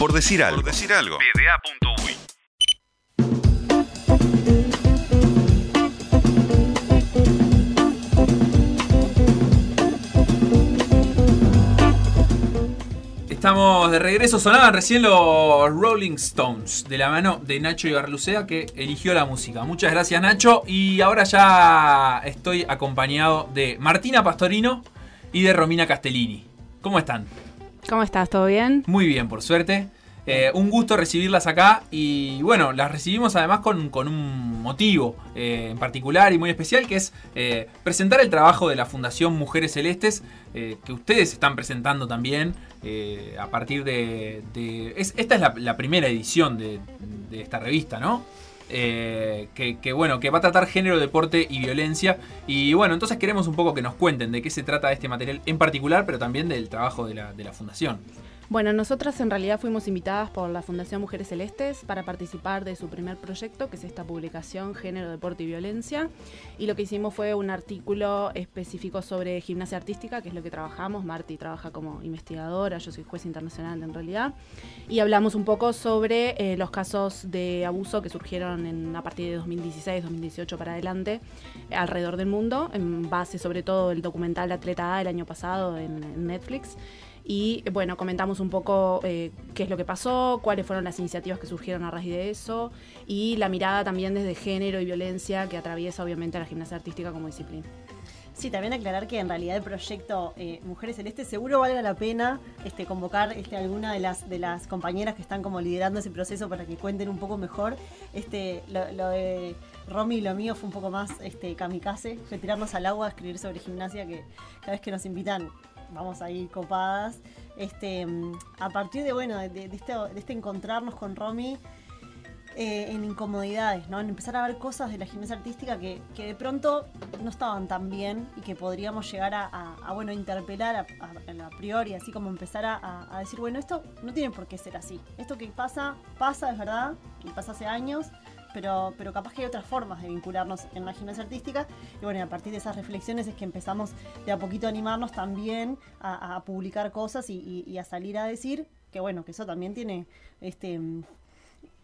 Por decir algo. Por decir algo. Estamos de regreso, sonaban recién los Rolling Stones de la mano de Nacho Ibarlucea que eligió la música. Muchas gracias Nacho y ahora ya estoy acompañado de Martina Pastorino y de Romina Castellini. ¿Cómo están? ¿Cómo estás? ¿Todo bien? Muy bien, por suerte. Eh, un gusto recibirlas acá y bueno, las recibimos además con, un motivo eh, en particular y muy especial que es eh, presentar el trabajo de la Fundación Mujeres Celestes que ustedes están presentando también a partir de... esta es la, primera edición de, esta revista, ¿no? Que, bueno, que va a tratar género, deporte y violencia. Y bueno, entonces queremos un poco que nos cuenten de qué se trata este material en particular, pero también del trabajo de la, de la fundación. Bueno, nosotras en realidad fuimos invitadas por la Fundación Mujeres Celestes para participar de su primer proyecto, que es esta publicación Género, Deporte y Violencia. Y lo que hicimos fue un artículo específico sobre gimnasia artística, que es lo que trabajamos. Marti trabaja como investigadora, yo soy juez internacional en realidad. Y hablamos un poco sobre eh, los casos de abuso que surgieron a partir de 2016, 2018 para adelante alrededor del mundo, en base sobre todo el documental Atleta A el año pasado en Netflix. Y bueno, comentamos un poco eh, qué es lo que pasó, cuáles fueron las iniciativas que surgieron a raíz de eso y la mirada también desde género y violencia que atraviesa obviamente a la gimnasia artística como disciplina. Sí, también aclarar que en realidad el proyecto eh, Mujeres Celestes seguro valga la pena este, convocar este, alguna de las, de las compañeras que están como liderando ese proceso para que cuenten un poco mejor. Este, lo, de Romy y lo mío fue un poco más este, kamikaze, retirarnos al agua, escribir sobre gimnasia, que cada vez que nos invitan vamos a ir copadas. Este, a partir de, bueno, de, este, de este, encontrarnos con Romy eh, en incomodidades, ¿no? En empezar a ver cosas de la gimnasia artística que, de pronto no estaban tan bien y que podríamos llegar a, bueno, interpelar a, a, priori, así como empezar a, decir, bueno, esto no tiene por qué ser así. Esto que pasa, pasa, es verdad, y pasa hace años, pero, pero capaz que hay otras formas de vincularnos en la gimnasia artística. Y bueno, a partir de esas reflexiones es que empezamos de a poquito a animarnos también a, publicar cosas y, a salir a decir que bueno, que eso también tiene este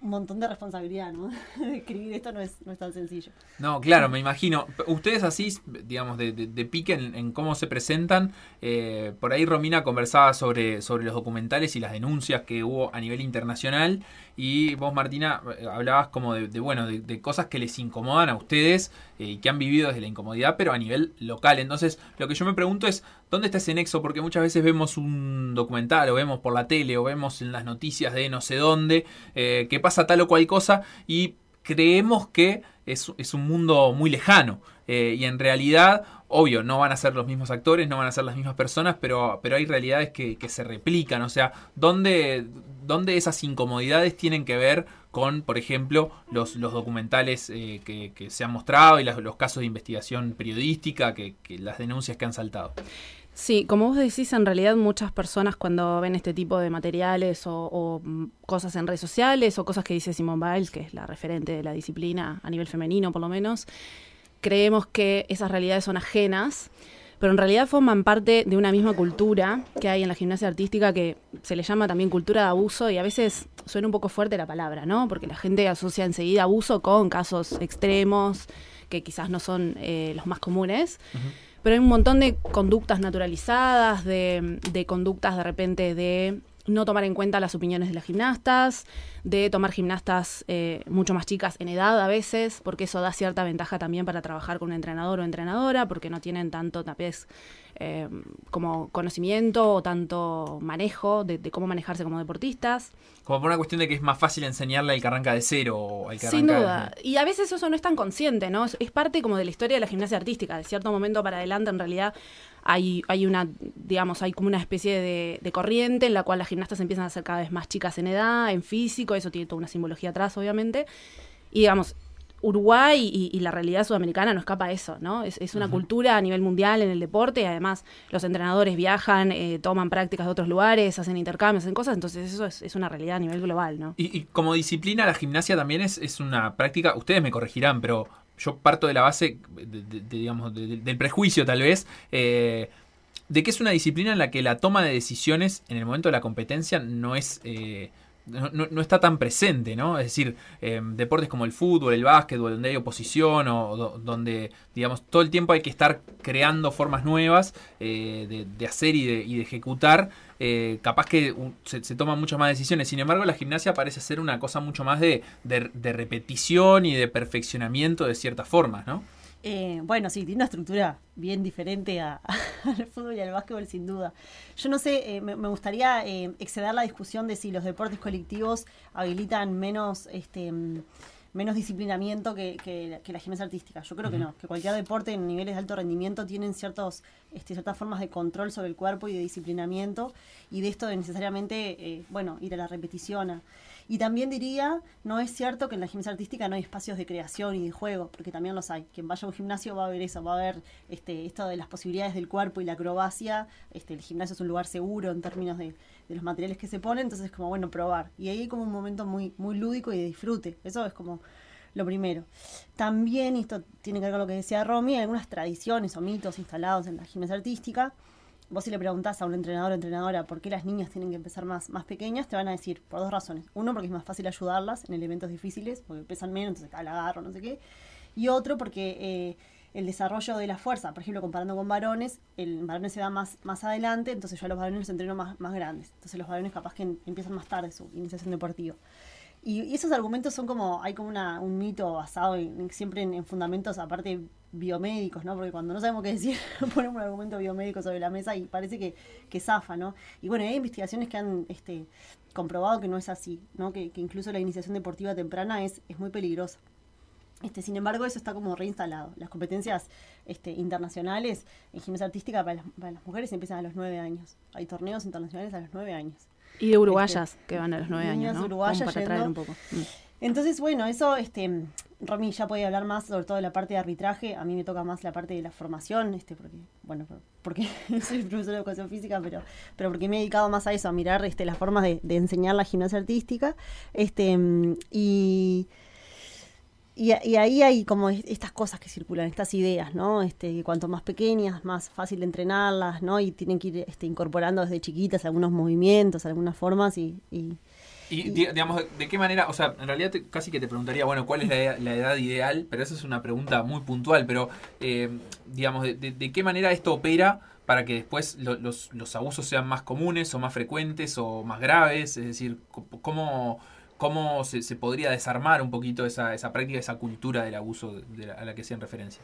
un montón de responsabilidad, ¿no? Escribir esto no es, no es tan sencillo. No, claro, me imagino. Ustedes así, digamos, de, pique en, cómo se presentan. Eh, por ahí Romina conversaba sobre, sobre los documentales y las denuncias que hubo a nivel internacional. Y vos, Martina, eh, hablabas como de, bueno, de, cosas que les incomodan a ustedes eh, y que han vivido desde la incomodidad, pero a nivel local. Entonces, lo que yo me pregunto es, ¿dónde está ese nexo? Porque muchas veces vemos un documental o vemos por la tele o vemos en las noticias de no sé dónde eh, que pasa tal o cual cosa y creemos que es, es un mundo muy lejano. y en realidad obvio, no van a ser los mismos actores, no van a ser las mismas personas, pero, pero hay realidades que, que se replican. O sea, ¿dónde, ¿dónde, esas incomodidades tienen que ver con, por ejemplo, los, los documentales eh, que, que, se han mostrado y los casos de investigación periodística, que, las denuncias que han saltado? Sí, como vos decís, en realidad muchas personas cuando ven este tipo de materiales o, o, cosas en redes sociales o cosas que dice Simone Biles, que es la referente de la disciplina a nivel femenino por lo menos, creemos que esas realidades son ajenas, pero en realidad forman parte de una misma cultura que hay en la gimnasia artística que se le llama también cultura de abuso y a veces suena un poco fuerte la palabra, ¿no? Porque la gente asocia enseguida abuso con casos extremos que quizás no son eh, los más comunes. Pero hay un montón de conductas naturalizadas, de, de conductas de repente de no tomar en cuenta las opiniones de las gimnastas, de tomar gimnastas eh, mucho más chicas en edad a veces, porque eso da cierta ventaja también para trabajar con un entrenador o entrenadora, porque no tienen tanto tapés eh, como conocimiento o tanto manejo de, cómo manejarse como deportistas. Como por una cuestión de que es más fácil enseñarle al que arranca de cero o al que Sin duda. Y a veces eso no es tan consciente, ¿no? Es, parte como de la historia de la gimnasia artística. De cierto momento para adelante, en realidad, hay, hay una, digamos, hay como una especie de, de, corriente en la cual las gimnastas empiezan a ser cada vez más chicas en edad, en físico, eso tiene toda una simbología atrás, obviamente. Y digamos, Uruguay y, la realidad sudamericana no escapa a eso, ¿no? Es, una cultura a nivel mundial en el deporte, y además los entrenadores viajan, eh, toman prácticas de otros lugares, hacen intercambios, hacen cosas, entonces eso es, una realidad a nivel global, ¿no? Y, como disciplina, la gimnasia también es, es, una práctica, ustedes me corregirán, pero yo parto de la base, de, digamos, del prejuicio tal vez, eh, de que es una disciplina en la que la toma de decisiones en el momento de la competencia no es... Eh, no, está tan presente, ¿no? Es decir, eh, deportes como el fútbol, el básquetbol, donde hay oposición o donde, digamos, todo el tiempo hay que estar creando formas nuevas eh, de, hacer y de, ejecutar, eh, capaz que se, toman muchas más decisiones. Sin embargo, la gimnasia parece ser una cosa mucho más de, de repetición y de perfeccionamiento de ciertas formas, ¿no? Eh, bueno, sí, tiene una estructura bien diferente al fútbol y al básquetbol, sin duda. Yo no sé, eh, me, gustaría eh, exceder la discusión de si los deportes colectivos habilitan menos este menos disciplinamiento que, la gimnasia artística. Yo creo que no, que cualquier deporte en niveles de alto rendimiento tienen ciertos, este, ciertas formas de control sobre el cuerpo y de disciplinamiento, y de esto de necesariamente, bueno, ir a la repetición. Y también diría, no es cierto que en la gimnasia artística no hay espacios de creación y de juego, porque también los hay. Quien vaya a un gimnasio va a ver eso, va a ver este, esto de las posibilidades del cuerpo y la acrobacia. Este, el gimnasio es un lugar seguro en términos de, los materiales que se ponen, entonces es como bueno probar. Y ahí como un momento muy, muy lúdico y de disfrute. Eso es como lo primero. También, esto tiene que ver con lo que decía Romy, algunas tradiciones o mitos instalados en la gimnasia artística vos si le preguntás a un entrenador o entrenadora por qué las niñas tienen que empezar más, más pequeñas, te van a decir por dos razones. Uno, porque es más fácil ayudarlas en elementos difíciles, porque pesan menos, entonces al agarro, no sé qué. Y otro, porque eh, el desarrollo de la fuerza, por ejemplo, comparando con varones, el varones se da más, más adelante, entonces yo a los varones los entreno más, más grandes. Entonces los varones capaz que empiezan más tarde su iniciación deportiva. Y, esos argumentos son como, hay como una, un mito basado en, siempre en, fundamentos aparte biomédicos, ¿no? Porque cuando no sabemos qué decir, ponemos un argumento biomédico sobre la mesa y parece que, que zafa, ¿no? Y bueno, hay investigaciones que han este, comprobado que no es así, ¿no? Que, incluso la iniciación deportiva temprana es, es muy peligrosa. Este, sin embargo, eso está como reinstalado. Las competencias este, internacionales en gimnasia artística para las, para las mujeres empiezan a los nueve años. Hay torneos internacionales a los nueve años. Y de uruguayas este, que van a los nueve años, ¿no? uruguayas para traer un poco. Mm. Entonces, bueno, eso, este, Romy ya puede hablar más sobre todo de la parte de arbitraje. A mí me toca más la parte de la formación, este, porque, bueno, porque soy profesor de educación física, pero, pero porque me he dedicado más a eso, a mirar este, las formas de, de enseñar la gimnasia artística. Este, y y, ahí hay como estas cosas que circulan, estas ideas, ¿no? Este, cuanto más pequeñas, más fácil de entrenarlas, ¿no? Y tienen que ir este, incorporando desde chiquitas algunos movimientos, algunas formas y... y, digamos, ¿de qué manera? O sea, en realidad casi que te preguntaría, bueno, ¿cuál es la, edad ideal? Pero esa es una pregunta muy puntual, pero, eh, digamos, de, qué manera esto opera para que después los, los abusos sean más comunes o más frecuentes o más graves? Es decir, ¿cómo cómo se, podría desarmar un poquito esa, esa práctica, esa cultura del abuso a la que hacían referencia.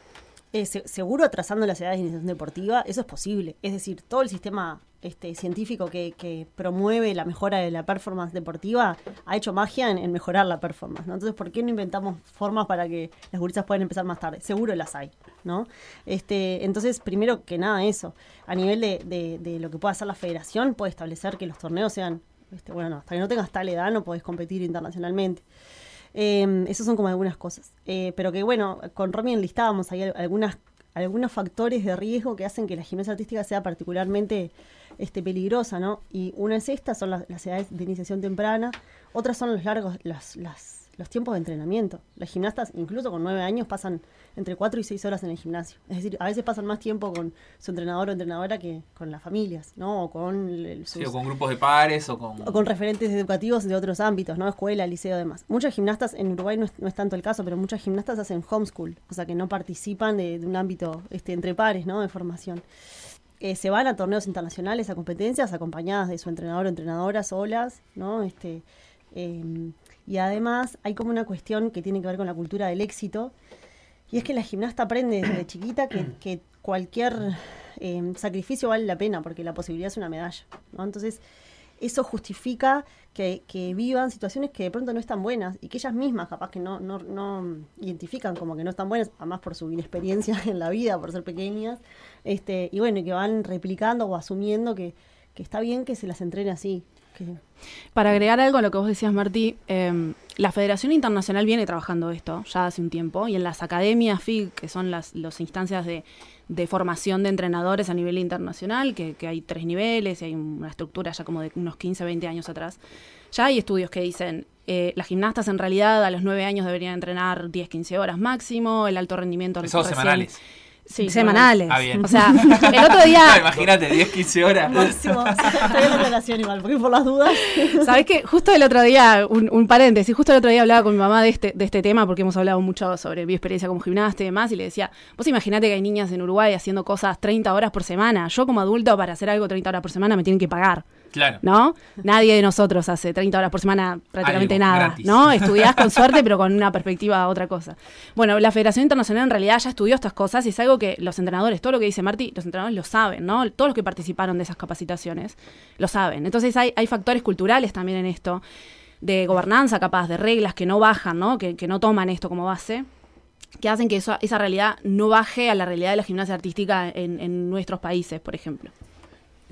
Eh, seguro atrasando las edades de iniciación deportiva, eso es posible. Es decir, todo el sistema este, científico que, promueve la mejora de la performance deportiva ha hecho magia en, mejorar la performance. Entonces, ¿por qué no inventamos formas para que las gurisas puedan empezar más tarde? Seguro las hay. ¿no? Este, entonces, primero que nada, eso. A nivel de, de lo que pueda hacer la federación, puede establecer que los torneos sean bueno, no, hasta que no tengas tal edad no podés competir internacionalmente. Eh, esas son como algunas cosas. Eh, pero que bueno, con Romy enlistábamos ahí algunas, algunos factores de riesgo que hacen que la gimnasia artística sea particularmente este, peligrosa, ¿no? Y una es esta, son las, las edades de iniciación temprana, otras son los largos, las, las los tiempos de entrenamiento. Las gimnastas, incluso con nueve años, pasan entre cuatro y seis horas en el gimnasio. Es decir, a veces pasan más tiempo con su entrenador o entrenadora que con las familias, ¿no? O con, con grupos de pares o con... O con referentes educativos de otros ámbitos, ¿no? Escuela, liceo, demás. Muchas gimnastas, en Uruguay no es, tanto el caso, pero muchas gimnastas hacen homeschool, o sea que no participan de, un ámbito este, entre pares, ¿no? De formación. Eh, se van a torneos internacionales, a competencias, acompañadas de su entrenador o entrenadora solas, ¿no? Este, em, y además hay como una cuestión que tiene que ver con la cultura del éxito, y es que la gimnasta aprende desde chiquita que, cualquier eh, sacrificio vale la pena, porque la posibilidad es una medalla. ¿no? Entonces, eso justifica que, vivan situaciones que de pronto no están buenas y que ellas mismas capaz que no, no, no identifican como que no están buenas, además por su inexperiencia en la vida, por ser pequeñas, este, y bueno, y que van replicando o asumiendo que, que está bien que se las entrene así. Para agregar algo a lo que vos decías, Martí, em, la Federación Internacional viene trabajando esto ya hace un tiempo y en las academias FIG, que son las instancias de, formación de entrenadores a nivel internacional, que, hay tres niveles y hay una estructura ya como de unos 15, 20 años atrás, ya hay estudios que dicen eh, las gimnastas en realidad a los 9 años deberían entrenar 10, 15 horas máximo, el alto rendimiento... semanales Sí, semanales. Ah, bien. O sea, el otro día. No, imagínate, 10, 15 horas. Máximo. Estoy en la aclaración igual, porque por las dudas. ¿Sabés qué? Justo el otro día, un, un paréntesis, justo el otro día hablaba con mi mamá de este, de este tema, porque hemos hablado mucho sobre mi experiencia como gimnasta y demás, y le decía, vos imaginate que hay niñas en Uruguay haciendo cosas 30 horas por semana. Yo como adulto, para hacer algo 30 horas por semana, me tienen que pagar. Claro. ¿No? Nadie de nosotros hace 30 horas por semana prácticamente Algo, nada, gratis. ¿no? Estudiás con suerte, pero con una perspectiva a otra cosa. Bueno, la Federación Internacional en realidad ya estudió estas cosas y es algo que los entrenadores, todo lo que dice Marty, los entrenadores lo saben, ¿no? Todos los que participaron de esas capacitaciones lo saben. Entonces hay, hay factores culturales también en esto, de gobernanza capaz, de reglas que no bajan, ¿no? Que, que no toman esto como base que hacen que eso- esa realidad no baje a la realidad de la gimnasia artística en, en nuestros países, por ejemplo.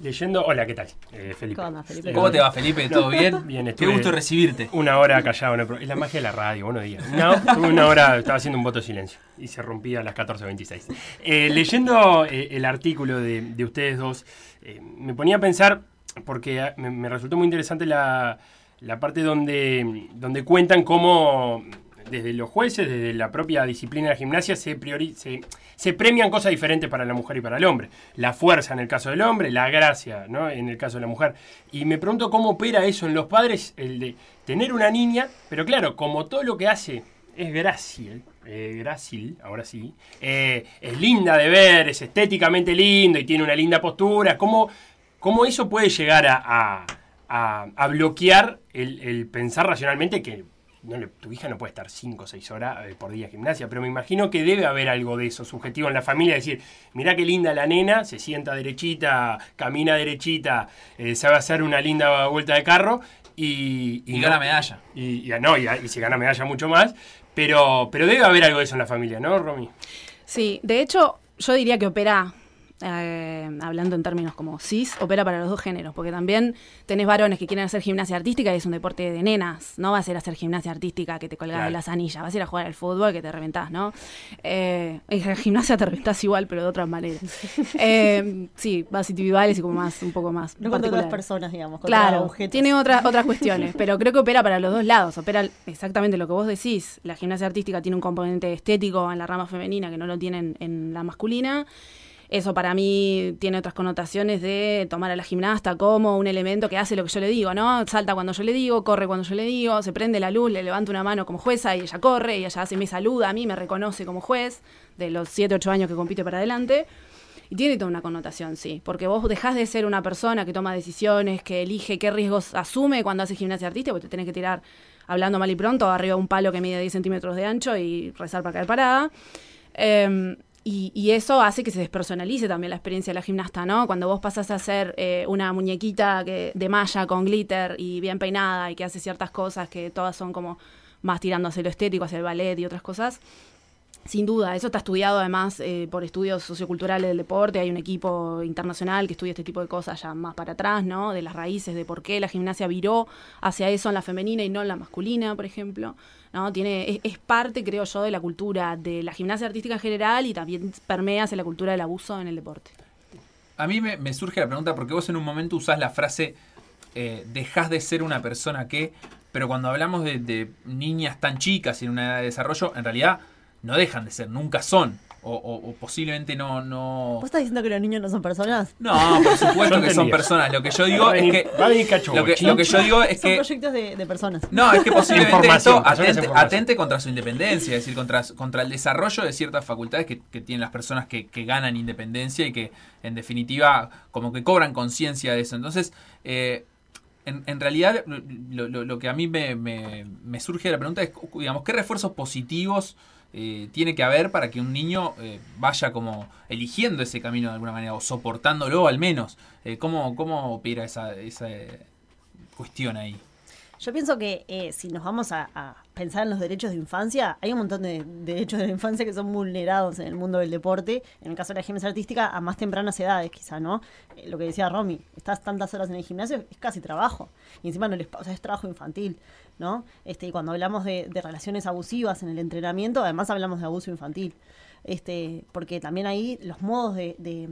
Leyendo, hola, ¿qué tal? Eh, Felipe. ¿Cómo andas, Felipe? ¿Cómo te va, Felipe? ¿Todo bien? Bien, Qué estuve- gusto recibirte. Una hora callado, no, pero es la magia de la radio, buenos días. No, una hora, estaba haciendo un voto de silencio y se rompía a las 14.26. Eh, leyendo eh, el artículo de, de ustedes dos, eh, me ponía a pensar, porque me, me resultó muy interesante la, la parte donde, donde cuentan cómo desde los jueces, desde la propia disciplina de la gimnasia, se, priori- premian cosas diferentes para la mujer y para el hombre. La fuerza en el caso del hombre, la gracia ¿no? en el caso de la mujer. Y me pregunto cómo opera eso en los padres, el de tener una niña, pero claro, como todo lo que hace es grácil, eh, grácil, ahora sí, eh, es linda de ver, es estéticamente lindo y tiene una linda postura, ¿cómo, cómo eso puede llegar a, a- bloquear el pensar racionalmente que no le- tu hija no puede estar 5 o 6 horas eh, por día en gimnasia, pero me imagino que debe haber algo de eso subjetivo en la familia, decir, mirá qué linda la nena, se sienta derechita, camina derechita, eh, sabe hacer una linda vuelta de carro y... Y no- gana medalla. Y, y- no, y, y si gana medalla mucho más, pero, pero debe haber algo de eso en la familia, ¿no, Romy? Sí, de hecho, yo diría que opera, eh, hablando en términos como cis, opera para los dos géneros, porque también tenés varones que quieren hacer gimnasia artística y es un deporte de nenas, no va a ser hacer gimnasia artística que te colgás Claro. de las anillas, vas a ir a jugar al fútbol que te reventás, ¿no? Eh, en gimnasia te reventás igual, pero de otras maneras. Eh, sí, vas individuales y como más, un poco más. No contra otras personas, digamos. contra Claro, objetos. tiene otras otras cuestiones, pero creo que opera para los dos lados. Opera exactamente lo que vos decís. La gimnasia artística tiene un componente estético en la rama femenina que no lo tiene en, en la masculina. Eso para mí tiene otras connotaciones de tomar a la gimnasta como un elemento que hace lo que yo le digo, ¿no? Salta cuando yo le digo, corre cuando yo le digo, se prende la luz, le levanta una mano como jueza y ella corre y ella hace me saluda a mí, me reconoce como juez de los 7, 8 años que compite para adelante. Y tiene toda una connotación, sí, porque vos dejás de ser una persona que toma decisiones, que elige qué riesgos asume cuando hace gimnasia artística, porque te tenés que tirar, hablando mal y pronto, arriba de un palo que mide 10 centímetros de ancho y rezar para caer parada. Eh, y, y eso hace que se despersonalice también la experiencia de la gimnasta, ¿no? Cuando vos pasás a ser eh, una muñequita que, de malla con glitter y bien peinada y que hace ciertas cosas que todas son como más tirando hacia lo estético, hacia el ballet y otras cosas, sin duda, eso está estudiado además eh, por estudios socioculturales del deporte. Hay un equipo internacional que estudia este tipo de cosas ya más para atrás, ¿no? De las raíces, de por qué la gimnasia viró hacia eso en la femenina y no en la masculina, por ejemplo. ¿No? Tiene, es, es parte, creo yo, de la cultura de la gimnasia artística en general y también permea hacia la cultura del abuso en el deporte. A mí me, surge la pregunta porque vos en un momento usás la frase eh, dejás de ser una persona que, pero cuando hablamos de, de niñas tan chicas y en una edad de desarrollo, en realidad no dejan de ser, nunca son. O, o- o posiblemente no, no. ¿Vos estás diciendo que los niños no son personas? No, por supuesto que son personas. Lo que yo digo es que. va a venir Cacho Lo que, lo que yo digo es son que. proyectos de, de personas. No, es que posiblemente esto atente, atente contra su independencia, es decir, contra, contra el desarrollo de ciertas facultades que, que tienen las personas que, que ganan independencia y que, en definitiva, como que cobran conciencia de eso. Entonces, eh, en, en realidad, lo, lo- lo que a mí me, me- me surge de la pregunta es, digamos, ¿qué refuerzos positivos eh, tiene que haber para que un niño eh, vaya como eligiendo ese camino de alguna manera o soportándolo al menos? Eh, ¿cómo, ¿Cómo opera esa, esa eh, cuestión ahí? Yo pienso que si nos vamos a, pensar en los derechos de infancia, hay un montón de derechos de la infancia que son vulnerados en el mundo del deporte. En el caso de la gimnasia artística, a más tempranas edades, quizá, ¿no? Lo que decía Romy, estás tantas horas en el gimnasio, es casi trabajo. Y encima no les, o es trabajo infantil, ¿no? Este, y cuando hablamos de, de relaciones abusivas en el entrenamiento, además hablamos de abuso infantil. Este, porque también ahí los modos de, de,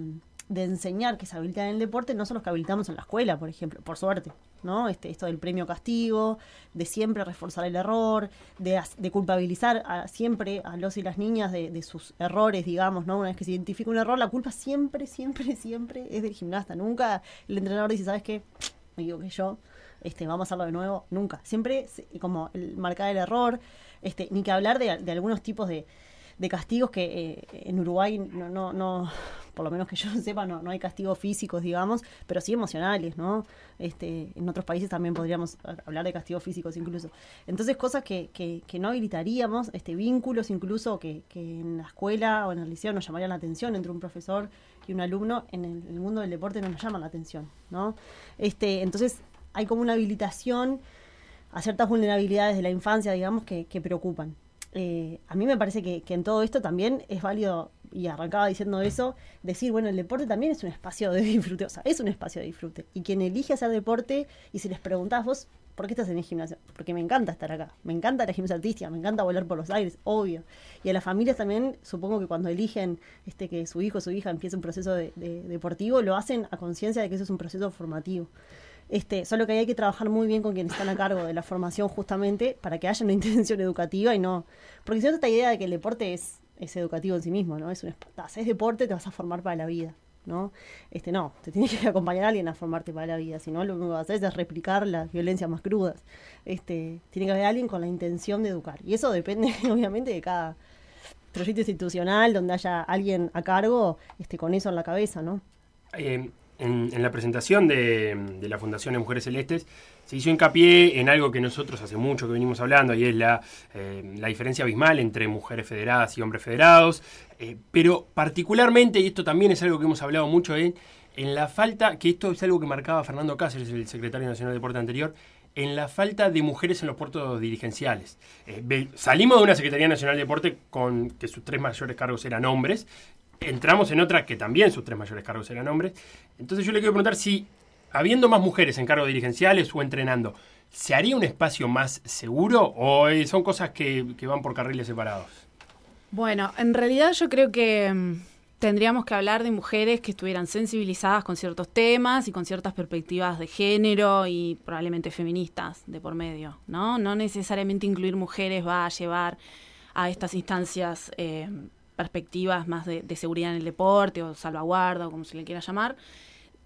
de enseñar que se habilitan en el deporte no son los que habilitamos en la escuela, por ejemplo, por suerte, ¿no? Este, esto del premio castigo, de siempre reforzar el error, de, de culpabilizar a, siempre a los y las niñas de, de, sus errores, digamos, ¿no? Una vez que se identifica un error, la culpa siempre, siempre, siempre es del gimnasta. Nunca el entrenador dice, ¿sabes qué? Me equivoqué yo, este, vamos a hacerlo de nuevo. Nunca. Siempre como el marcar el error, este, ni que hablar de, algunos tipos de castigos que eh, en Uruguay no, por lo menos que yo sepa, no, hay castigos físicos, digamos, pero sí emocionales, ¿no? Este, en otros países también podríamos hablar de castigos físicos incluso. Entonces, cosas que, no habilitaríamos, este, vínculos incluso que, en la escuela o en el liceo nos llamarían la atención entre un profesor y un alumno, en el, el mundo del deporte no nos llaman la atención, ¿no? Este, entonces, hay como una habilitación a ciertas vulnerabilidades de la infancia, digamos, que, que preocupan. Eh, a mí me parece que, que, en todo esto también es válido, y arrancaba diciendo eso, decir, bueno, el deporte también es un espacio de disfrute, o sea, es un espacio de disfrute. Y quien elige hacer deporte, y si les preguntás vos, ¿por qué estás en el gimnasio? Porque me encanta estar acá, me encanta la gimnasia artística, me encanta volar por los aires, obvio. Y a las familias también, supongo que cuando eligen este que su hijo o su hija empiece un proceso de, de, deportivo, lo hacen a conciencia de que eso es un proceso formativo. Este, solo que hay que trabajar muy bien con quienes están a cargo de la formación justamente para que haya una intención educativa y no... Porque si no, esta idea de que el deporte es, es educativo en sí mismo, ¿no? Es un haces deporte, te vas a formar para la vida, ¿no? Este, no, te tiene que acompañar a alguien a formarte para la vida, si no, lo único que vas a hacer es replicar las violencias más crudas. Este, tiene que haber alguien con la intención de educar. Y eso depende, obviamente, de cada proyecto institucional donde haya alguien a cargo este, con eso en la cabeza, ¿no? Eh, en, la presentación de, la Fundación de Mujeres Celestes se hizo hincapié en algo que nosotros hace mucho que venimos hablando y es la, eh, diferencia abismal entre mujeres federadas y hombres federados, eh, pero particularmente, y esto también es algo que hemos hablado mucho en, en la falta, que esto es algo que marcaba Fernando Cáceres, el secretario nacional de deporte anterior, en la falta de mujeres en los puertos dirigenciales. Eh, salimos de una Secretaría Nacional de Deporte con que sus tres mayores cargos eran hombres entramos en otra que también sus tres mayores cargos eran hombres. Entonces yo le quiero preguntar si, habiendo más mujeres en cargos dirigenciales o entrenando, ¿se haría un espacio más seguro o son cosas que, que van por carriles separados? Bueno, en realidad yo creo que mm, tendríamos que hablar de mujeres que estuvieran sensibilizadas con ciertos temas y con ciertas perspectivas de género y probablemente feministas de por medio, ¿no? No necesariamente incluir mujeres va a llevar a estas instancias eh, perspectivas más de, seguridad en el deporte o salvaguarda o como se le quiera llamar.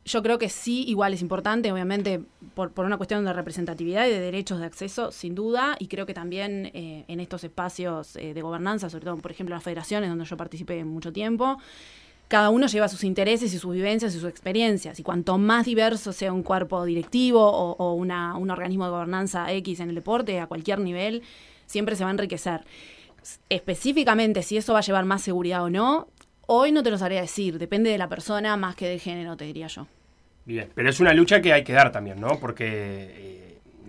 Yo creo que sí, igual es importante, obviamente, por, por una cuestión de representatividad y de derechos de acceso, sin duda, y creo que también eh, en estos espacios eh, de gobernanza, sobre todo, por ejemplo, las federaciones, donde yo participé mucho tiempo, cada uno lleva sus intereses y sus vivencias y sus experiencias. Y cuanto más diverso sea un cuerpo directivo o, o una, un organismo de gobernanza X en el deporte, a cualquier nivel, siempre se va a enriquecer específicamente si eso va a llevar más seguridad o no, hoy no te lo sabría decir. Depende de la persona más que del género, te diría yo. Bien, pero es una lucha que hay que dar también, ¿no? Porque eh,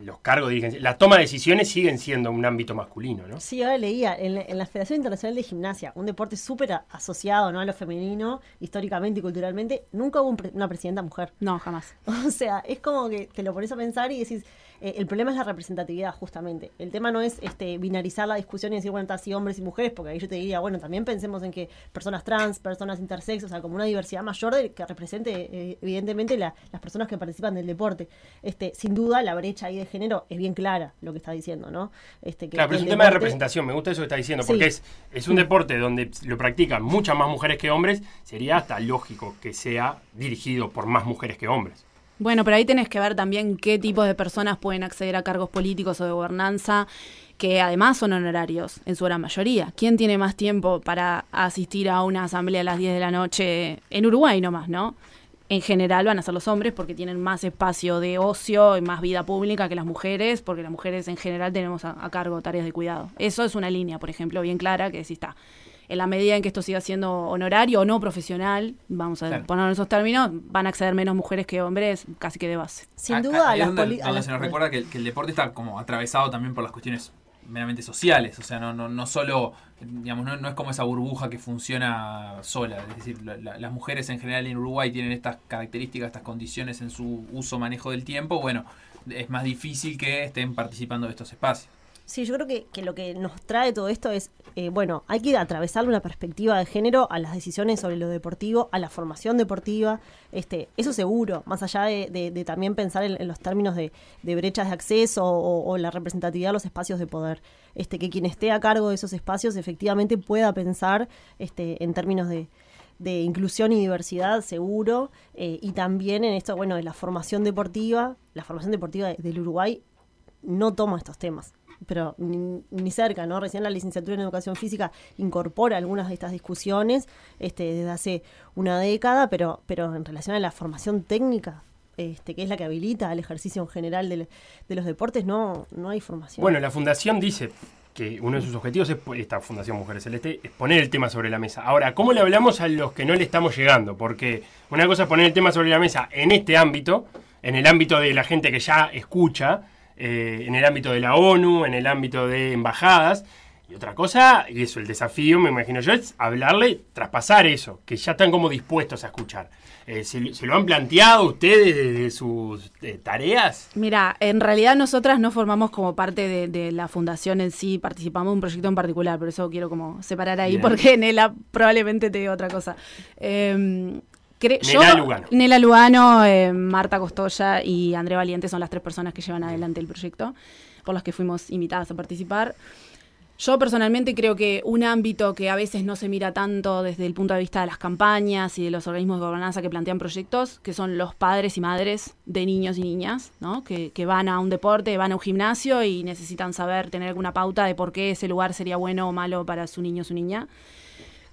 los cargos de la toma de decisiones siguen siendo un ámbito masculino, ¿no? Sí, ahora leía, en la, en la Federación Internacional de Gimnasia, un deporte súper asociado ¿no? a lo femenino, históricamente y culturalmente, nunca hubo un pre una presidenta mujer. No, jamás. O sea, es como que te lo pones a pensar y decís, eh, el problema es la representatividad, justamente. El tema no es este binarizar la discusión y decir, bueno, está así hombres y mujeres, porque ahí yo te diría, bueno, también pensemos en que personas trans, personas intersexos, o sea, como una diversidad mayor de, que represente, eh, evidentemente, la, las personas que participan del deporte. Este, sin duda, la brecha ahí de género es bien clara, lo que está diciendo, ¿no? Este, que claro, pero es un deporte... tema de representación, me gusta eso que está diciendo, porque sí. es, es un deporte donde lo practican muchas más mujeres que hombres, sería hasta lógico que sea dirigido por más mujeres que hombres. Bueno, pero ahí tenés que ver también qué tipo de personas pueden acceder a cargos políticos o de gobernanza, que además son honorarios en su gran mayoría. ¿Quién tiene más tiempo para asistir a una asamblea a las 10 de la noche en Uruguay nomás, no? En general van a ser los hombres porque tienen más espacio de ocio y más vida pública que las mujeres, porque las mujeres en general tenemos a, cargo tareas de cuidado. Eso es una línea, por ejemplo, bien clara que sí está en la medida en que esto siga siendo honorario o no profesional, vamos a claro. poner esos términos, van a acceder menos mujeres que hombres, casi que de base. Sin duda, a, a, a donde, donde se nos recuerda que, que, el deporte está como atravesado también por las cuestiones meramente sociales, o sea, no, no, no solo, digamos, no, no es como esa burbuja que funciona sola, es decir, la, la, las mujeres en general en Uruguay tienen estas características, estas condiciones en su uso, manejo del tiempo, bueno, es más difícil que estén participando de estos espacios. Sí, yo creo que, que lo que nos trae todo esto es, eh, bueno, hay que atravesar una perspectiva de género a las decisiones sobre lo deportivo, a la formación deportiva, este, eso seguro, más allá de, de- también pensar en, los términos de, brechas de acceso o, o la representatividad de los espacios de poder. Este, que quien esté a cargo de esos espacios efectivamente pueda pensar este, en términos de, de inclusión y diversidad, seguro, eh, y también en esto, bueno, de la formación deportiva, la formación deportiva de- del Uruguay no toma estos temas, pero ni, ni cerca, ¿no? Recién la licenciatura en educación física incorpora algunas de estas discusiones este, desde hace una década, pero, pero en relación a la formación técnica, este, que es la que habilita el ejercicio en general del- de los deportes, no, no hay formación. Bueno, la fundación dice que uno de sus objetivos es, esta Fundación Mujeres Celeste, es poner el tema sobre la mesa. Ahora, ¿cómo le hablamos a los que no le estamos llegando? Porque una cosa es poner el tema sobre la mesa en este ámbito, en el ámbito de la gente que ya escucha, eh, en el ámbito de la ONU, en el ámbito de embajadas, y otra cosa, y eso, el desafío, me imagino yo, es hablarle, traspasar eso, que ya están como dispuestos a escuchar. Eh, ¿se, se lo han planteado ustedes desde sus eh, tareas? Mira, en realidad nosotras no formamos como parte de, de la fundación en sí, participamos de un proyecto en particular, por eso quiero como separar ahí, Bien. porque Nela probablemente te diga otra cosa. Eh, Nela Lugano. Nela Lugano, eh, Marta Costoya y André Valiente son las tres personas que llevan adelante el proyecto, por las que fuimos invitadas a participar. Yo personalmente creo que un ámbito que a veces no se mira tanto desde el punto de vista de las campañas y de los organismos de gobernanza que plantean proyectos, que son los padres y madres de niños y niñas, ¿no? que, que van a un deporte, van a un gimnasio y necesitan saber, tener alguna pauta de por qué ese lugar sería bueno o malo para su niño o su niña.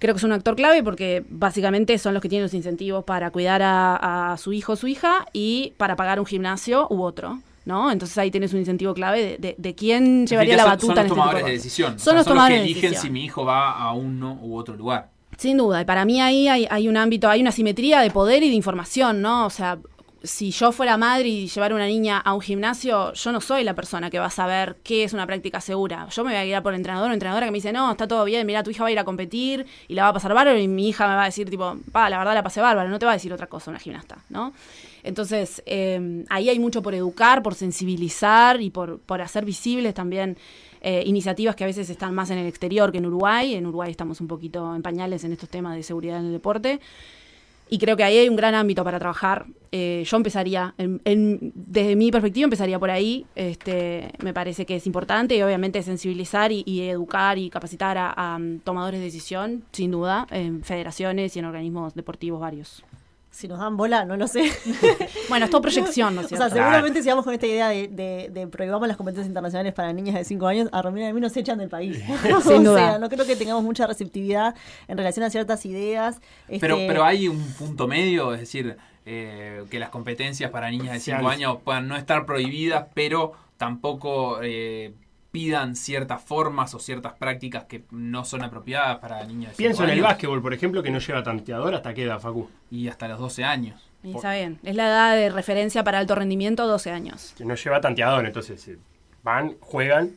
Creo que es un actor clave porque básicamente son los que tienen los incentivos para cuidar a, a su hijo o su hija y para pagar un gimnasio u otro. ¿No? Entonces ahí tienes un incentivo clave de, de- de quién llevaría la Son- batuta son en los este tomadores de decisión. Son los que eligen si mi hijo va a uno u otro lugar. Sin duda, y para mí ahí hay, hay un ámbito, hay una simetría de poder y de información, ¿no? O sea, si yo fuera madre y llevar una niña a un gimnasio, yo no soy la persona que va a saber qué es una práctica segura. Yo me voy a guiar por entrenador o entrenadora que me dice, no, está todo bien, mira, tu hija va a ir a competir y la va a pasar bárbaro y mi hija me va a decir, tipo, pa, la verdad la pasé bárbaro, no te va a decir otra cosa una gimnasta, ¿no? Entonces, eh, ahí hay mucho por educar, por sensibilizar y por, por hacer visibles también eh, iniciativas que a veces están más en el exterior que en Uruguay. En Uruguay estamos un poquito en pañales en estos temas de seguridad en el deporte. Y creo que ahí hay un gran ámbito para trabajar. Eh, yo empezaría, en- en- desde mi perspectiva, empezaría por ahí. Este, me parece que es importante y obviamente sensibilizar y, y educar y capacitar a, a, um, tomadores de decisión, sin duda, en federaciones y en organismos deportivos varios. Si nos dan bola, no lo sé. Bueno, es todo proyección, ¿no es O sea, cierto? seguramente si vamos con esta idea de, de, de prohibamos las competencias internacionales para niñas de 5 años, a Romina y a mí nos echan del país. Sin o duda. sea, no creo que tengamos mucha receptividad en relación a ciertas ideas. Pero, Este, pero hay un punto medio, es decir, eh, que las competencias para niñas de Sí, 5 al- años puedan no estar prohibidas, pero tampoco eh, pidan ciertas formas o ciertas prácticas que no son apropiadas para niños de 5 Pienso en el básquetbol, por ejemplo, que no lleva tanteador hasta qué edad, Facu. y hasta los 12 años. Y está bien. Es la edad de referencia para alto rendimiento, 12 años. Que no lleva tanteador, entonces eh, van, juegan,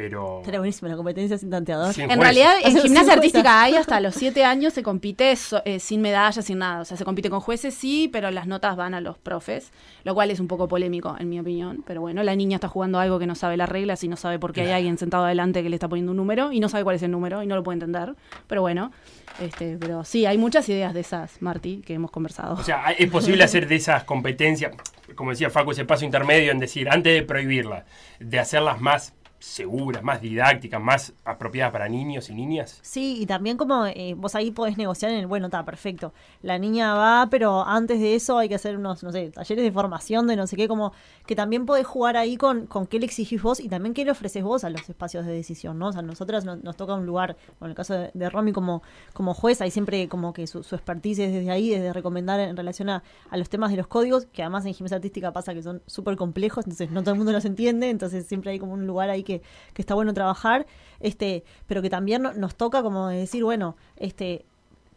pero... Estaría buenísima la competencia sin tanteador. Sin En juez. realidad, en gimnasia 50. artística hay hasta los 7 años se compite so- eh, sin medallas, sin nada. O sea, se compite con jueces, sí, pero las notas van a los profes, lo cual es un poco polémico, en mi opinión. Pero bueno, la niña está jugando algo que no sabe las reglas y no sabe por qué hay alguien sentado adelante que le está poniendo un número y no sabe cuál es el número y no lo puede entender. Pero bueno, este, pero sí, hay muchas ideas de esas, Marty, que hemos conversado. O sea, es posible hacer de esas competencias, como decía Facu, ese paso intermedio en decir, antes de prohibirlas, de hacerlas más seguras, más didácticas, más apropiadas para niños y niñas. Sí, y también como eh, vos ahí podés negociar en el, bueno, está perfecto. La niña va, pero antes de eso hay que hacer unos, no sé, talleres de formación de no sé qué, como que también podés jugar ahí con, con qué le exigís vos y también qué le ofreces vos a los espacios de decisión, ¿no? O sea, a nosotras nos, toca un lugar, en el caso de, de Romy como, como juez, hay siempre como que su, su expertise es desde ahí, desde recomendar en relación a, a los temas de los códigos, que además en gimnasia artística pasa que son súper complejos, entonces no todo el mundo los entiende, entonces siempre hay como un lugar ahí que, que está bueno trabajar, este, pero que también no- nos toca como decir, bueno, este,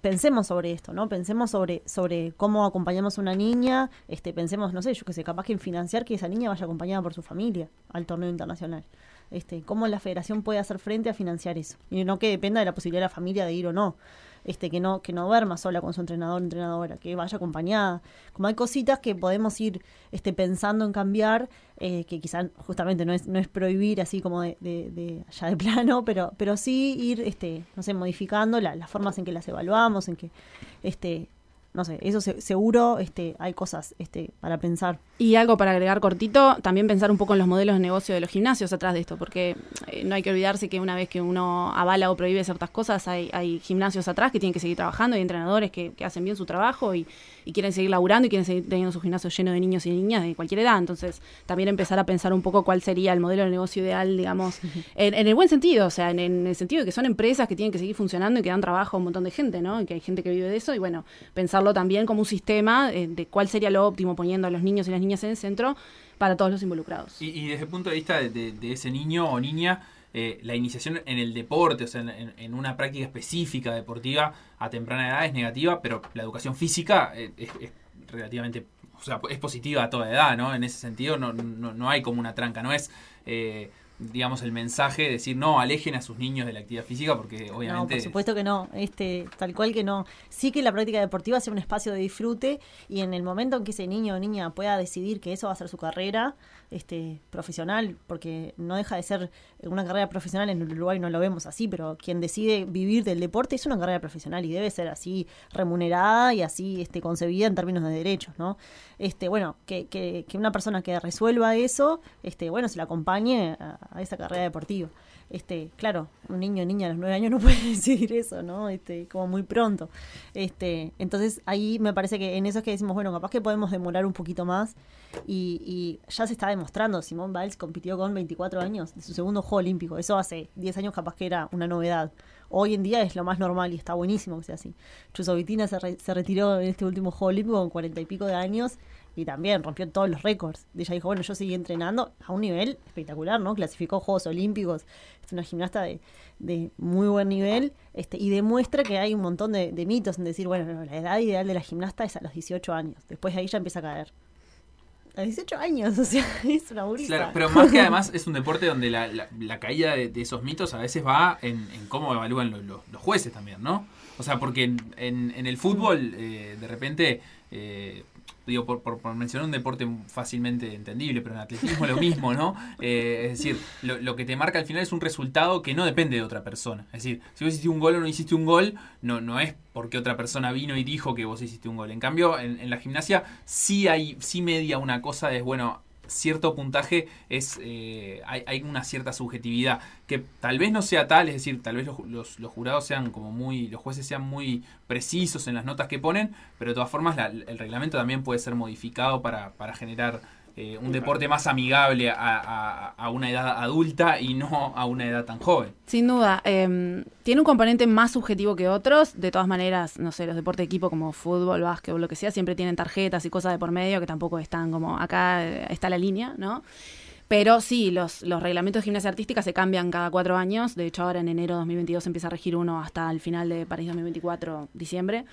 pensemos sobre esto, ¿no? Pensemos sobre, sobre cómo acompañamos a una niña, este, pensemos, no sé, yo que sé, capaz que en financiar que esa niña vaya acompañada por su familia al torneo internacional. Este, cómo la federación puede hacer frente a financiar eso. Y no que dependa de la posibilidad de la familia de ir o no. Este, que no, que no duerma sola con su entrenador o entrenadora, que vaya acompañada. Como hay cositas que podemos ir este, pensando en cambiar, eh, que quizás justamente no es, no es prohibir así como de, de, de allá de plano, pero, pero sí ir, este, no sé, modificando la- las formas en que las evaluamos, en que este, no sé, eso se- seguro este, hay cosas este, para pensar. Y algo para agregar cortito, también pensar un poco en los modelos de negocio de los gimnasios atrás de esto, porque eh, no hay que olvidarse que una vez que uno avala o prohíbe ciertas cosas, hay, hay gimnasios atrás que tienen que seguir trabajando, hay entrenadores que, que hacen bien su trabajo y, y quieren seguir laburando y quieren seguir teniendo su gimnasio lleno de niños y niñas de cualquier edad. Entonces, también empezar a pensar un poco cuál sería el modelo de negocio ideal, digamos, en, en el buen sentido, o sea, en, en el sentido de que son empresas que tienen que seguir funcionando y que dan trabajo a un montón de gente, ¿no? Y que hay gente que vive de eso y bueno, pensarlo también como un sistema eh, de cuál sería lo óptimo poniendo a los niños y las niñas en el centro para todos los involucrados. Y, y desde el punto de vista de, de- de ese niño o niña, eh, la iniciación en el deporte, o sea, en, en- una práctica específica deportiva a temprana edad es negativa, pero la educación física eh, es, es relativamente, o sea, es positiva a toda edad, ¿no? En ese sentido no, no, no hay como una tranca, no es, eh, digamos, el mensaje de decir, no, alejen a sus niños de la actividad física porque No, obviamente... por supuesto que no, este, tal cual que no. Sí que la práctica deportiva sea un espacio de disfrute y en el momento en que ese niño o niña pueda decidir que eso va a ser su carrera este, profesional, porque no deja de ser una carrera profesional, en Uruguay no lo vemos así, pero quien decide vivir del deporte es una carrera profesional y debe ser así remunerada y así este, concebida en términos de derechos, ¿no? Este, bueno, que, que, que una persona que resuelva eso, este, bueno, se la acompañe a, a esa carrera deportiva este, claro, un niño o niña a los nueve años no puede decidir eso, ¿no? Este, como muy pronto. Este, entonces ahí me parece que en eso es que decimos, bueno, capaz que podemos demorar un poquito más y, y ya se está demostrando, Simón Biles compitió con 24 años de su segundo juego olímpico, eso hace 10 años capaz que era una novedad. Hoy en día es lo más normal y está buenísimo que sea así. Chusovitina se, re- se retiró en este último juego olímpico con 40 y pico de años y también rompió todos los récords. Ella dijo, bueno, yo seguí entrenando a un nivel espectacular, ¿no? Clasificó Juegos Olímpicos, es una gimnasta de, de muy buen nivel este, y demuestra que hay un montón de, mitos en decir, bueno, no, la edad ideal de la gimnasta es a los 18 años, después de ahí ya empieza a caer. A los 18 años, o sea, es una burisa. Claro, pero más que además es un deporte donde la, caída de, esos mitos a veces va en, cómo evalúan lo- lo- los jueces también, ¿no? O sea, porque en el fútbol, eh, de repente, eh, digo, por, por- mencionar un deporte fácilmente entendible, pero en atletismo lo mismo, ¿no? Eh, es decir, lo, lo que te marca al final es un resultado que no depende de otra persona. Es decir, si vos hiciste un gol o no hiciste un gol, no, no es porque otra persona vino y dijo que vos hiciste un gol. En cambio, en, en la gimnasia sí hay, sí media una cosa de, bueno, cierto puntaje es eh, hay, una cierta subjetividad que tal vez no sea tal, es decir, tal vez los, jurados sean como muy, los jueces sean muy precisos en las notas que ponen, pero de todas formas el reglamento también puede ser modificado para, para generar eh, un deporte más amigable a, a- una edad adulta y no a una edad tan joven. Sin duda, eh, tiene un componente más subjetivo que otros. De todas maneras, no sé, los deportes de equipo como fútbol, básquetbol, lo que sea, siempre tienen tarjetas y cosas de por medio que tampoco están como acá eh, está la línea, ¿no? Pero sí, los, los reglamentos de gimnasia artística se cambian cada cuatro años. De hecho, ahora en enero de 2022 empieza a regir uno hasta el final de París 2024, diciembre.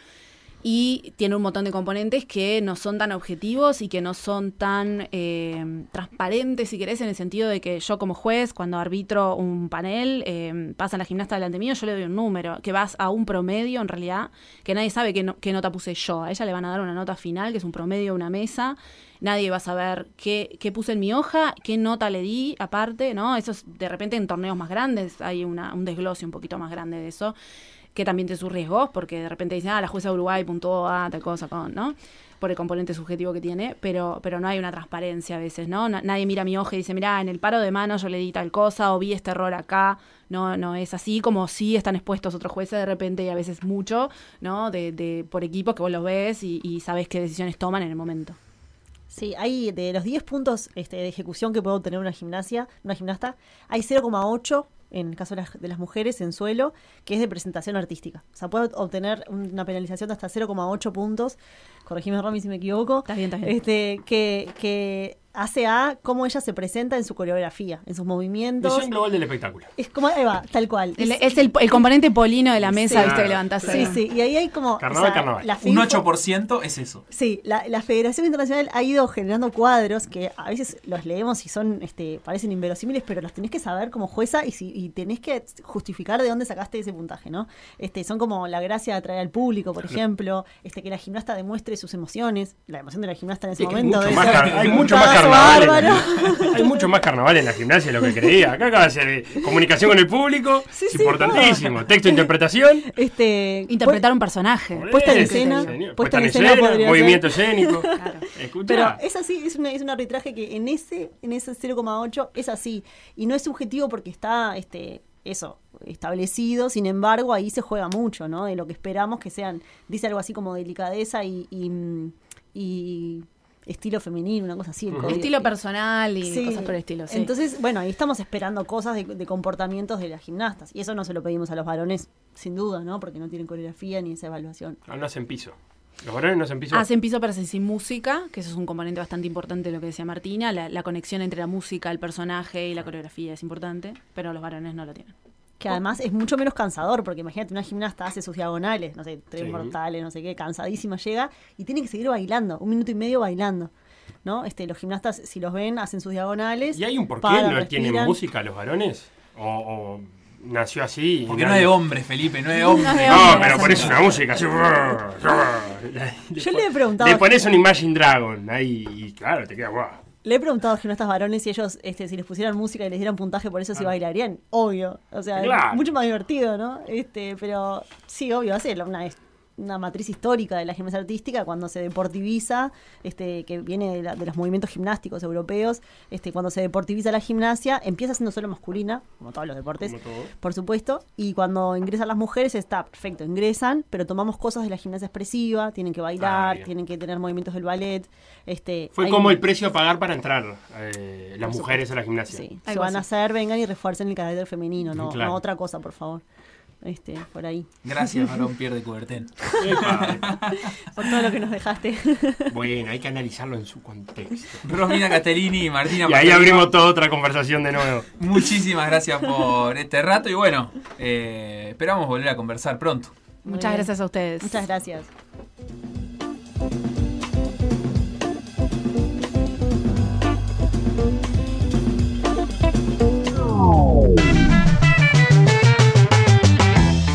Y tiene un montón de componentes que no son tan objetivos y que no son tan eh, transparentes, si querés, en el sentido de que yo como juez, cuando arbitro un panel, eh, pasa la gimnasta delante mío, yo le doy un número, que vas a un promedio en realidad, que nadie sabe qué, no- qué nota puse yo. A ella le van a dar una nota final, que es un promedio de una mesa. Nadie va a saber qué, qué puse en mi hoja, qué nota le di aparte, ¿no? Eso es de repente en torneos más grandes hay una, un desglose un poquito más grande de eso que también tiene sus riesgos, porque de repente dicen, ah, la jueza de Uruguay puntuó a tal cosa, con, ¿no? Por el componente subjetivo que tiene, pero, pero no hay una transparencia a veces, ¿no? Na- nadie mira mi hoja y dice, mira, en el paro de mano yo le di tal cosa, o vi este error acá, no, no es así, como sí están expuestos otros jueces de repente y a veces mucho, ¿no? De, de, por equipos que vos los ves y, y sabes qué decisiones toman en el momento. Sí, hay de los 10 puntos este, de ejecución que puede obtener una gimnasia, una gimnasta, hay 0,8 en el caso de las, de las mujeres en suelo, que es de presentación artística. O sea, puede obtener una penalización de hasta 0,8 puntos. Corregime, Romy, si me equivoco. Está bien, está bien. Este, que, que hace a cómo ella se presenta en su coreografía, en sus movimientos. Visión global del espectáculo. Es como, ahí va, tal cual. El- Es- es el, el componente polino de la mesa, Sí. viste, que levantás sí, ahí. sí, y ahí hay como... Carnaval, carnaval. la Un FIFO 8% es eso. Sí, la, la Federación Internacional ha ido generando cuadros que a veces los leemos y son, este, parecen inverosímiles, pero los tenés que saber como jueza y, si, y tenés que justificar de dónde sacaste ese puntaje, ¿no? Este, son como la gracia de atraer al público, por ejemplo, este, que la gimnasta demuestre sus emociones, la emoción de la gimnasta en ese Sí, momento. mucho más car- hay un mucho más carnaval. en- hay mucho más carnaval en la gimnasia de lo que creía. Acá acaba de ser eh, comunicación con el público. Sí, es sí, importantísimo. Texto e interpretación. Este, Interpretar un personaje. Puesta en escena, señor. puesta en escena movimiento ser. escénico. Claro. Pero es así, es, una, es un arbitraje que en ese, en ese 0,8 es así. Y no es subjetivo porque está este, eso, establecido. Sin embargo, ahí se juega mucho, ¿no? De lo que esperamos que sean, dice algo así como delicadeza y, y, y estilo femenino, una cosa así. Estilo personal y Sí. cosas por el estilo. sí. Entonces, bueno, ahí estamos esperando cosas de, de comportamientos de las gimnastas. Y eso no se lo pedimos a los varones, sin duda, ¿no? Porque no tienen coreografía ni esa evaluación. Ah, no hacen piso. Los varones no hacen piso. Hacen piso pero hacen sin música, que eso es un componente bastante importante de lo que decía Martina. La, la conexión entre la música, el personaje y la coreografía es importante, pero los varones no lo tienen. Que además es mucho menos cansador, porque imagínate, una gimnasta hace sus diagonales, no sé, tres Sí. mortales, no sé qué, cansadísima llega y tiene que seguir bailando, un minuto y medio bailando. ¿No? Este, los gimnastas, si los ven, hacen sus diagonales. ¿Y hay un por qué paran, no tienen respiran. música los varones? ¿O, o nació así? Porque no es de hombre, Felipe, no es de hombre. No pero pones una música así. Yo le he preguntado- Le pones un Imagine Dragon ahí y claro, te queda guau. Le he preguntado a gimnastas varones si ellos, este, si les pusieran música y les dieran puntaje por eso, si bailarían. Obvio. O sea, Claro. mucho más divertido, ¿no? Este, pero sí, obvio, hace una, una matriz histórica de la gimnasia artística cuando se deportiviza, este, que viene de, la- de los movimientos gimnásticos europeos, este, cuando se deportiviza la gimnasia, empieza siendo solo masculina, como todos los deportes, por supuesto, y cuando ingresan las mujeres está perfecto, ingresan, pero tomamos cosas de la gimnasia expresiva, tienen que Ah, bailar, bien. tienen que tener movimientos del ballet, este, Fue como el precio a pagar para entrar eh, las Por mujeres a la gimnasia. Sí, van a hacer, vengan y refuercen el carácter femenino, no, Claro. no otra cosa, por favor. Este, por ahí. Gracias, varón Pierre de Coubertin. Por todo lo que nos dejaste. Bueno, hay que analizarlo en su contexto. Romina Castellini y Martina Y ahí abrimos toda otra conversación de nuevo. Muchísimas gracias por este rato y bueno, eh, esperamos volver a conversar pronto. Muy Muchas bien. gracias a ustedes. Muchas gracias.